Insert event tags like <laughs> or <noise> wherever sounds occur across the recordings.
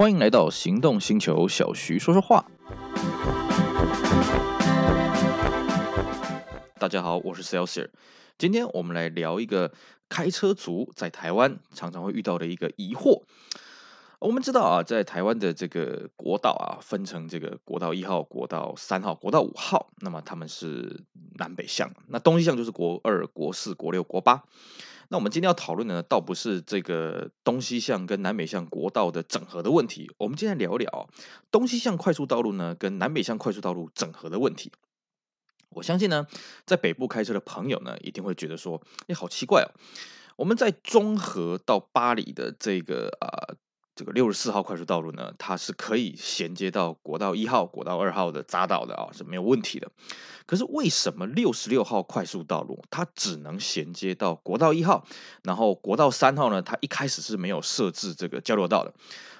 欢迎来到行动星球，小徐说说话。大家好，我是 Celsius。今天我们来聊一个开车族在台湾常常会遇到的一个疑惑。我们知道啊，在台湾的这个国道啊，分成这个国道一号、国道三号、国道五号，那么他们是南北向，那东西向就是国二、国四、国六、国八。那我们今天要讨论的呢，倒不是这个东西向跟南北向国道的整合的问题，我们今天聊聊东西向快速道路呢跟南北向快速道路整合的问题。我相信呢，在北部开车的朋友呢，一定会觉得说，哎，好奇怪哦，我们在中和到巴黎的这个啊。这个六十四号快速道路呢，它是可以衔接到国道一号、国道二号的匝道的啊，是没有问题的。可是为什么六十六号快速道路它只能衔接到国道一号，然后国道三号呢，它一开始是没有设置这个交流道的？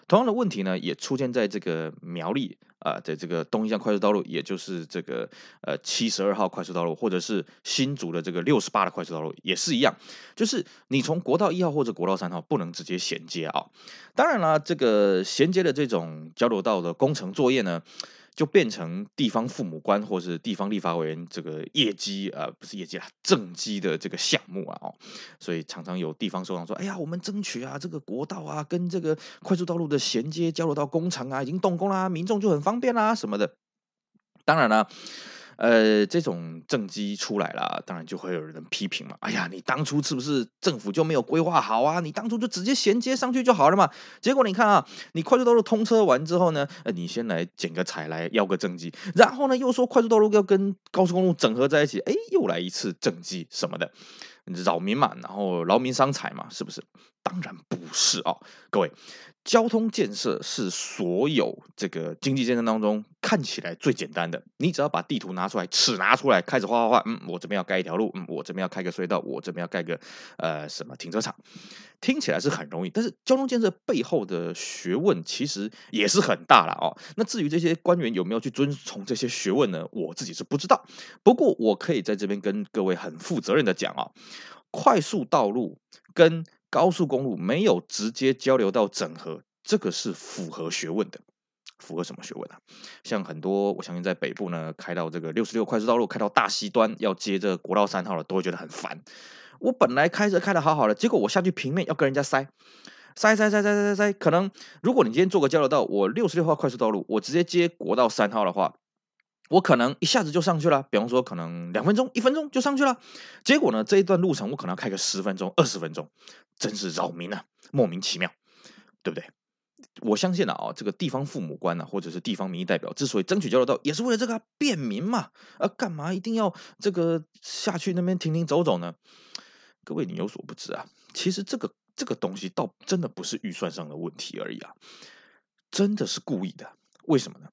同样的问题呢，也出现在这个苗栗啊，在这个东西向快速道路，也就是这个呃七十二号快速道路，或者是新竹的这个六十八的快速道路，也是一样，就是你从国道一号或者国道三号不能直接衔接啊。当然了，这个衔接的这种交流道的工程作业呢。就变成地方父母官或是地方立法委员这个业绩啊、不是业绩啊，政绩的这个项目啊，哦，所以常常有地方首长说，哎呀，我们争取啊，这个国道啊，跟这个快速道路的衔接交流到工程啊，已经动工啦，民众就很方便啦，什么的。当然了。呃，这种政绩出来了，当然就会有人批评嘛。哎呀，你当初是不是政府就没有规划好啊？你当初就直接衔接上去就好了嘛。结果你看啊，你快速道路通车完之后呢，呃，你先来剪个彩来要个政绩，然后呢又说快速道路要跟高速公路整合在一起，哎，又来一次政绩什么的。扰民嘛，然后劳民伤财嘛，是不是？当然不是啊，各位，交通建设是所有这个经济建设当中看起来最简单的。你只要把地图拿出来，尺拿出来，开始画画画。嗯，我这边要盖一条路，嗯，我这边要开个隧道，我这边要盖个呃什么停车场，听起来是很容易。但是交通建设背后的学问其实也是很大了哦。那至于这些官员有没有去遵从这些学问呢？我自己是不知道。不过我可以在这边跟各位很负责任的讲啊。快速道路跟高速公路没有直接交流到整合，这个是符合学问的。符合什么学问啊？像很多，我相信在北部呢，开到这个六十六快速道路，开到大溪端要接这国道三号了，都会觉得很烦。我本来开车开的好好的，结果我下去平面要跟人家塞，塞塞塞塞塞塞塞。可能如果你今天做个交流道，我六十六号快速道路，我直接接国道三号的话。我可能一下子就上去了，比方说可能两分钟、一分钟就上去了。结果呢，这一段路程我可能要开个十分钟、二十分钟，真是扰民啊，莫名其妙，对不对？我相信啊，这个地方父母官啊，或者是地方民意代表，之所以争取交流道，也是为了这个便民嘛。啊，干嘛一定要这个下去那边停停走走呢？各位，你有所不知啊，其实这个这个东西倒真的不是预算上的问题而已啊，真的是故意的。为什么呢？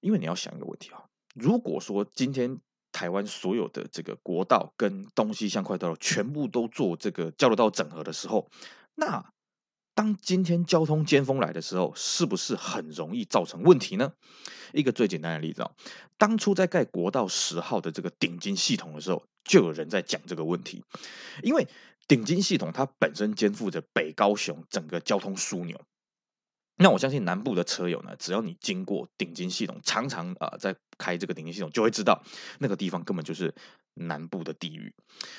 因为你要想一个问题啊，如果说今天台湾所有的这个国道跟东西向快道路全部都做这个交流道整合的时候，那当今天交通尖峰来的时候，是不是很容易造成问题呢？一个最简单的例子啊，当初在盖国道十号的这个顶金系统的时候，就有人在讲这个问题，因为顶金系统它本身肩负着北高雄整个交通枢纽。那我相信南部的车友呢，只要你经过顶金系统，常常啊、在开这个顶金系统，就会知道那个地方根本就是南部的地狱。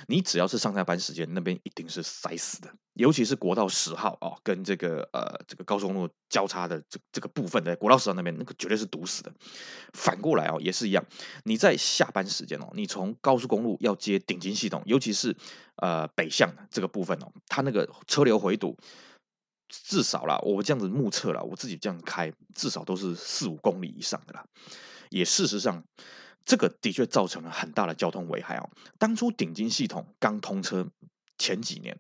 你只要是上下班时间，那边一定是塞死的。尤其是国道十号啊、跟这个呃这个高速公路交叉的这这个部分的国道十号那边，那个绝对是堵死的。反过来哦，也是一样。你在下班时间哦，你从高速公路要接顶金系统，尤其是呃北向的这个部分哦，它那个车流回堵。至少啦，我这样子目测啦，我自己这样开，至少都是四五公里以上的啦。也事实上，这个的确造成了很大的交通危害哦。当初顶金系统刚通车前几年，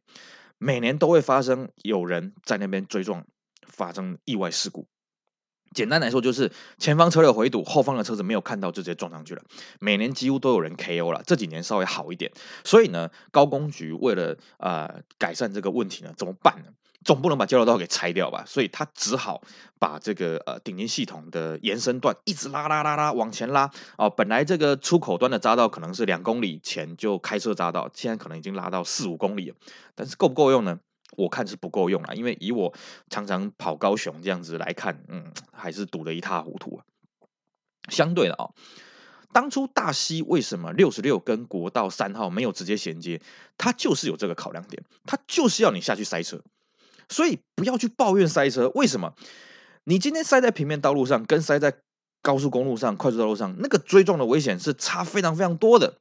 每年都会发生有人在那边追撞，发生意外事故。简单来说，就是前方车流回堵，后方的车子没有看到就直接撞上去了。每年几乎都有人 KO 了，这几年稍微好一点。所以呢，高工局为了呃改善这个问题呢，怎么办呢？总不能把交流道给拆掉吧，所以他只好把这个呃顶尖系统的延伸段一直拉拉拉拉往前拉哦。本来这个出口端的匝道可能是两公里前就开车匝道，现在可能已经拉到四五公里了。但是够不够用呢？我看是不够用了，因为以我常常跑高雄这样子来看，嗯，还是堵得一塌糊涂啊。相对的啊、哦，当初大溪为什么六十六跟国道三号没有直接衔接？它就是有这个考量点，它就是要你下去塞车，所以不要去抱怨塞车。为什么？你今天塞在平面道路上，跟塞在高速公路上、快速道路上，那个追撞的危险是差非常非常多的。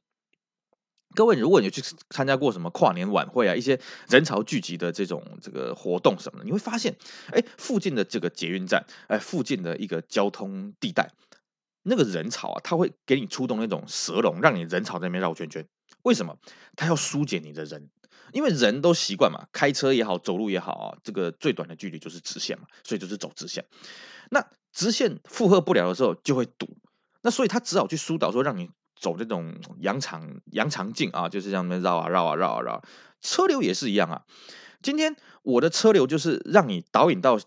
各位，如果你去参加过什么跨年晚会啊，一些人潮聚集的这种这个活动什么的，你会发现，哎，附近的这个捷运站，哎，附近的一个交通地带，那个人潮啊，它会给你出动那种蛇龙，让你人潮在那边绕圈圈。为什么？它要疏解你的人，因为人都习惯嘛，开车也好，走路也好啊，这个最短的距离就是直线嘛，所以就是走直线。那直线负荷不了的时候，就会堵。那所以他只好去疏导，说让你。走这种羊肠羊肠径啊，就是这样绕啊绕啊绕啊绕。车流也是一样啊。今天我的车流就是让你导引到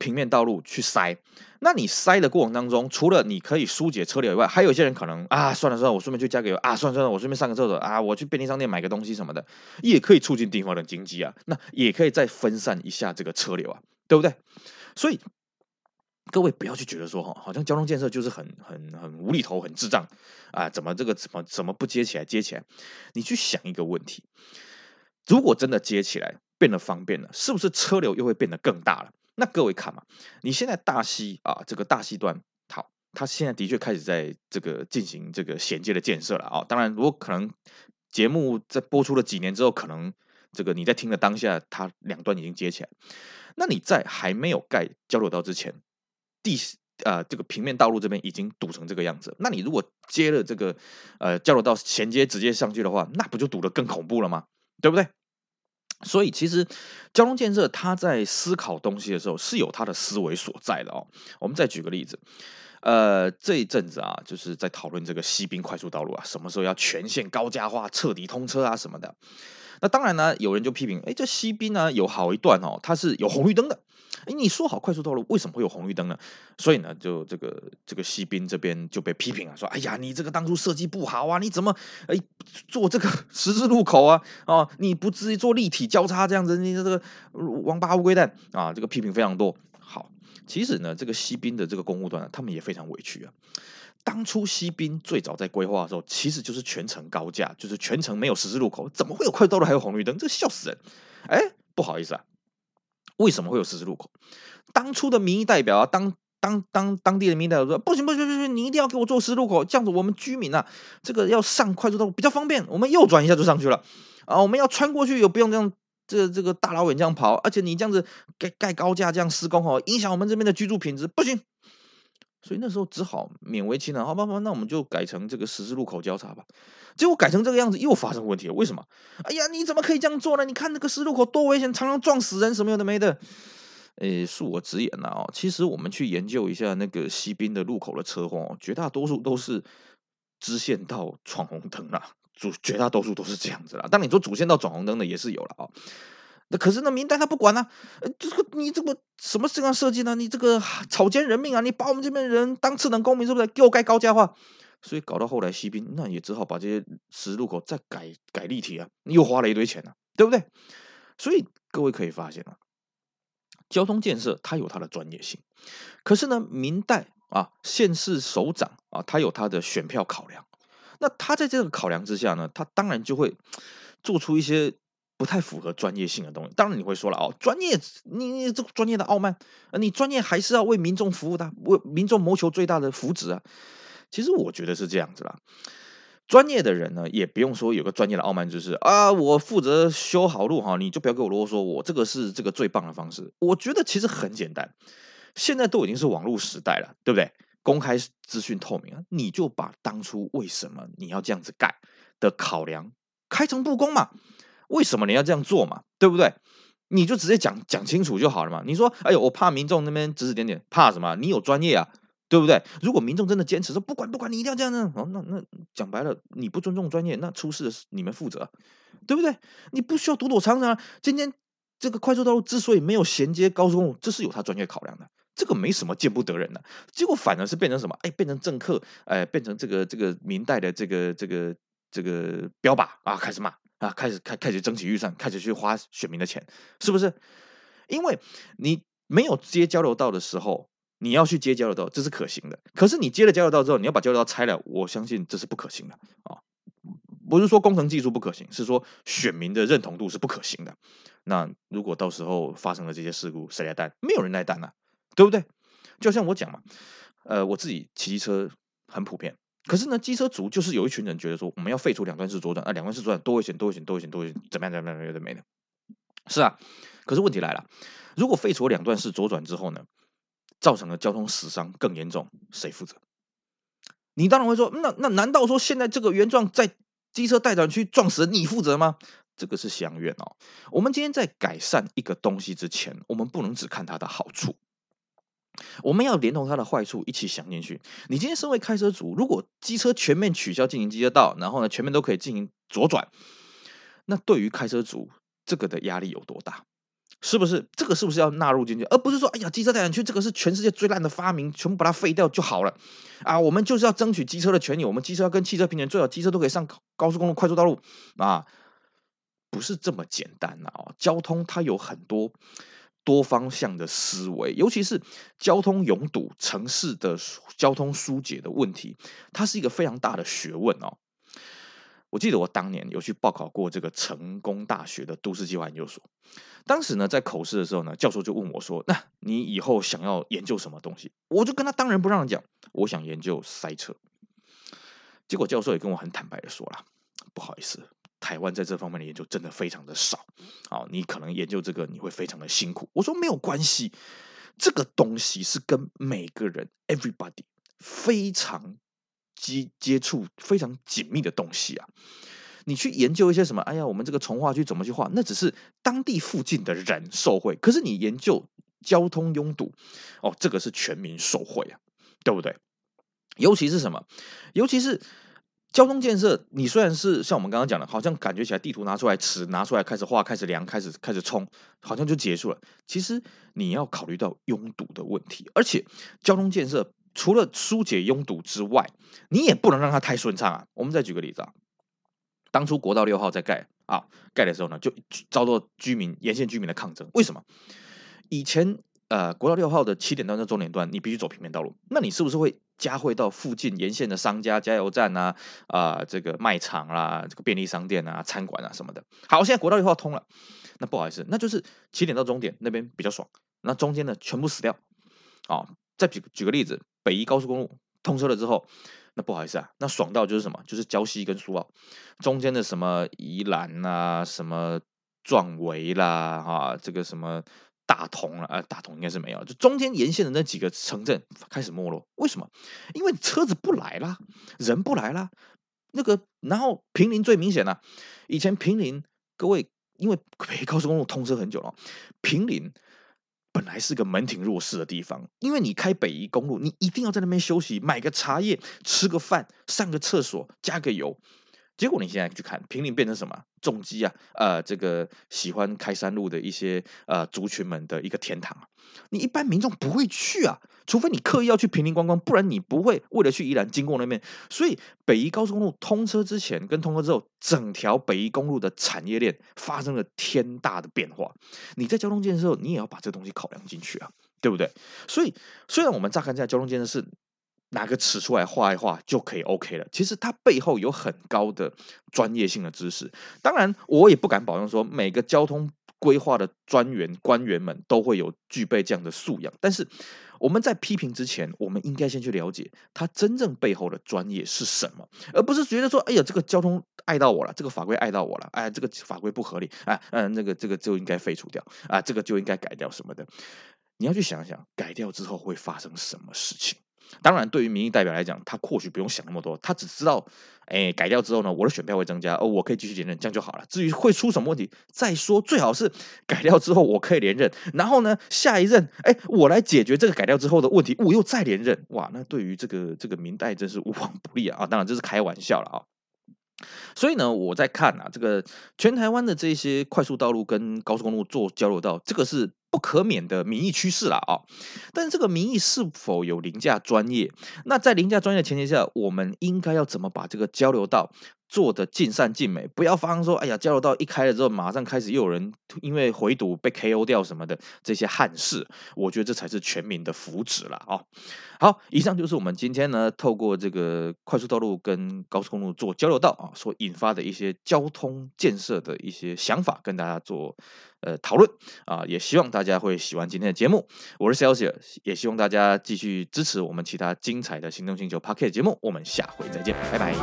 平面道路去塞。那你塞的过程当中，除了你可以疏解车流以外，还有一些人可能啊，算了算了，我顺便去加个油啊，算了算了，我顺便上个厕所啊，我去便利商店买个东西什么的，也可以促进地方的经济啊。那也可以再分散一下这个车流啊，对不对？所以。各位不要去觉得说哈，好像交通建设就是很很很无厘头、很智障啊！怎么这个怎么怎么不接起来？接起来，你去想一个问题：如果真的接起来变得方便了，是不是车流又会变得更大了？那各位看嘛，你现在大溪啊，这个大溪段好，它现在的确开始在这个进行这个衔接的建设了啊。当然，如果可能节目在播出了几年之后，可能这个你在听的当下，它两端已经接起来。那你在还没有盖交流道之前，地呃，这个平面道路这边已经堵成这个样子，那你如果接了这个呃交流道衔接直接上去的话，那不就堵得更恐怖了吗？对不对？所以其实交通建设它在思考东西的时候是有它的思维所在的哦。我们再举个例子，呃，这一阵子啊，就是在讨论这个西滨快速道路啊，什么时候要全线高架化、彻底通车啊什么的。那当然呢，有人就批评，哎，这西滨呢有好一段哦，它是有红绿灯的。哎，你说好快速道路为什么会有红绿灯呢？所以呢，就这个这个西滨这边就被批评了，说，哎呀，你这个当初设计不好啊，你怎么哎做这个 <laughs> 十字路口啊？哦，你不至于做立体交叉这样子，你这个王八乌龟蛋啊，这个批评非常多。好，其实呢，这个西滨的这个公务段，他们也非常委屈啊。当初西滨最早在规划的时候，其实就是全程高架，就是全程没有十字路口，怎么会有快速道路还有红绿灯？这笑死人！哎，不好意思啊，为什么会有十字路口？当初的民意代表啊，当当当当地的民意代表说，不行不行不行，你一定要给我做十字路口，这样子我们居民啊，这个要上快速道路比较方便，我们右转一下就上去了啊，我们要穿过去又不用这样，这、这个大老远这样跑，而且你这样子盖盖高架这样施工哦，影响我们这边的居住品质，不行。所以那时候只好勉为其难，好吧，吧，那我们就改成这个十字路口交叉吧。结果改成这个样子，又发生问题了。为什么？哎呀，你怎么可以这样做呢？你看那个十字路口多危险，常常撞死人，什么有的没的。诶，恕我直言呐，哦，其实我们去研究一下那个西滨的路口的车祸，绝大多数都是支线道闯红灯啦，主绝大多数都是这样子啦。但你说主线道闯红灯的也是有了啊。那可是那明代他不管呢、这个你这个什么这样设计呢？你这个草菅人命啊！你把我们这边人当次等公民是不是？给我盖高架化，所以搞到后来西滨那也只好把这些十字路口再改改立体啊，又花了一堆钱啊，对不对？所以各位可以发现啊，交通建设它有它的专业性，可是呢，明代啊，县市首长啊，他有他的选票考量，那他在这个考量之下呢，他当然就会做出一些。不太符合专业性的东西，当然你会说了哦，专业，你你这专业的傲慢，你专业还是要为民众服务的，为民众谋求最大的福祉啊。其实我觉得是这样子啦，专业的人呢，也不用说有个专业的傲慢，就是啊，我负责修好路哈，你就不要给我啰嗦，我这个是这个最棒的方式。我觉得其实很简单，现在都已经是网络时代了，对不对？公开资讯透明啊，你就把当初为什么你要这样子盖的考量开诚布公嘛。为什么你要这样做嘛？对不对？你就直接讲讲清楚就好了嘛。你说，哎呦，我怕民众那边指指点点，怕什么？你有专业啊，对不对？如果民众真的坚持说不管不管，你一定要这样子，哦，那那讲白了，你不尊重专业，那出事的是你们负责，对不对？你不需要躲躲藏藏。今天这个快速道路之所以没有衔接高速公路，这是有他专业考量的，这个没什么见不得人的。结果反而是变成什么？哎，变成政客，哎，变成这个这个明代的这个这个这个标靶啊，开始骂。啊，开始开开始争取预算，开始去花选民的钱，是不是？因为你没有接交流道的时候，你要去接交流道，这是可行的。可是你接了交流道之后，你要把交流道拆了，我相信这是不可行的啊。不是说工程技术不可行，是说选民的认同度是不可行的。那如果到时候发生了这些事故，谁来担？没有人来担啊，对不对？就像我讲嘛，呃，我自己骑车很普遍。可是呢，机车族就是有一群人觉得说，我们要废除两段式左转啊，两段式左转多危险，多危险，多危险，多危险，怎么样，怎么样，有的没的。是啊，可是问题来了，如果废除两段式左转之后呢，造成了交通死伤更严重，谁负责？你当然会说，那那难道说现在这个原状在机车待转区撞死，你负责吗？这个是相怨哦。我们今天在改善一个东西之前，我们不能只看它的好处。我们要连同它的坏处一起想进去。你今天身为开车族，如果机车全面取消进行机车道，然后呢，全面都可以进行左转，那对于开车族这个的压力有多大？是不是？这个是不是要纳入进去？而不是说，哎呀，机车待转区这个是全世界最烂的发明，全部把它废掉就好了啊？我们就是要争取机车的权益，我们机车要跟汽车平权，最好机车都可以上高速公路、快速道路啊，不是这么简单啊！交通它有很多。多方向的思维，尤其是交通拥堵、城市的交通疏解的问题，它是一个非常大的学问哦。我记得我当年有去报考过这个成功大学的都市计划研究所，当时呢在口试的时候呢，教授就问我说：“那你以后想要研究什么东西？”我就跟他当仁不让的讲：“我想研究塞车。”结果教授也跟我很坦白的说了：“不好意思。”台湾在这方面的研究真的非常的少，啊，你可能研究这个你会非常的辛苦。我说没有关系，这个东西是跟每个人 everybody 非常接接触非常紧密的东西啊。你去研究一些什么？哎呀，我们这个从化区怎么去划？那只是当地附近的人受惠。可是你研究交通拥堵，哦，这个是全民受惠啊，对不对？尤其是什么？尤其是。交通建设，你虽然是像我们刚刚讲的，好像感觉起来地图拿出来，尺拿出来，开始画，开始量，开始开始冲，好像就结束了。其实你要考虑到拥堵的问题，而且交通建设除了疏解拥堵之外，你也不能让它太顺畅啊。我们再举个例子啊，当初国道六号在盖啊盖的时候呢，就遭到居民沿线居民的抗争。为什么？以前呃国道六号的起点段到终点段，你必须走平面道路，那你是不是会？加惠到附近沿线的商家、加油站啊，啊、呃，这个卖场啦，这个便利商店啊、餐馆啊什么的。好，现在国道六号通了，那不好意思，那就是起点到终点那边比较爽，那中间呢全部死掉。啊、再举举个例子，北宜高速公路通车了之后，那不好意思啊，那爽到就是什么？就是礁溪跟苏澳中间的什么宜兰啊，什么壮围啦，哈、啊，这个什么。大同了，呃，大同应该是没有，就中间沿线的那几个城镇开始没落。为什么？因为车子不来了，人不来了。那个，然后平林最明显了、以前平林，各位，因为北高速公路通车很久了，平林本来是个门庭若市的地方。因为你开北宜公路，你一定要在那边休息，买个茶叶，吃个饭，上个厕所，加个油。结果你现在去看，平林变成什么？重机啊，呃，这个喜欢开山路的一些呃族群们的一个天堂。你一般民众不会去啊，除非你刻意要去平林观光，不然你不会为了去宜兰经过那边。所以北宜高速公路通车之前跟通车之后，整条北宜公路的产业链发生了天大的变化。你在交通建设，你也要把这东西考量进去啊，对不对？所以虽然我们乍看这交通建设是。拿个尺出来画一画就可以 OK 了。其实它背后有很高的专业性的知识。当然，我也不敢保证说每个交通规划的专员官员们都会有具备这样的素养。但是我们在批评之前，我们应该先去了解它真正背后的专业是什么，而不是觉得说：“哎呀，这个交通碍到我了，这个法规碍到我了，哎，这个法规不合理，哎，嗯，那个这个就应该废除掉，啊，这个就应该改掉什么的。”你要去想想，改掉之后会发生什么事情。当然，对于民意代表来讲，他或许不用想那么多，他只知道，哎，改掉之后呢，我的选票会增加，哦，我可以继续连任，这样就好了。至于会出什么问题，再说，最好是改掉之后我可以连任，然后呢，下一任，哎，我来解决这个改掉之后的问题，我又再连任，哇，那对于这个这个民代真是无往不利啊！啊，当然这是开玩笑了啊。所以呢，我在看啊，这个全台湾的这些快速道路跟高速公路做交流道，这个是不可免的民意趋势了啊。但是这个民意是否有凌驾专业？那在凌驾专业的前提下，我们应该要怎么把这个交流道做得尽善尽美？不要发生说，哎呀，交流道一开了之后，马上开始又有人因为回堵被 KO 掉什么的这些憾事。我觉得这才是全民的福祉了啊。好，以上就是我们今天呢，透过这个快速道路跟高速公路做交流道啊，所引发的一些交通建设的一些想法，跟大家做呃讨论啊，也希望大家会喜欢今天的节目。我是 Celsius，也希望大家继续支持我们其他精彩的行动星球 Pocket 节目。我们下回再见，拜拜。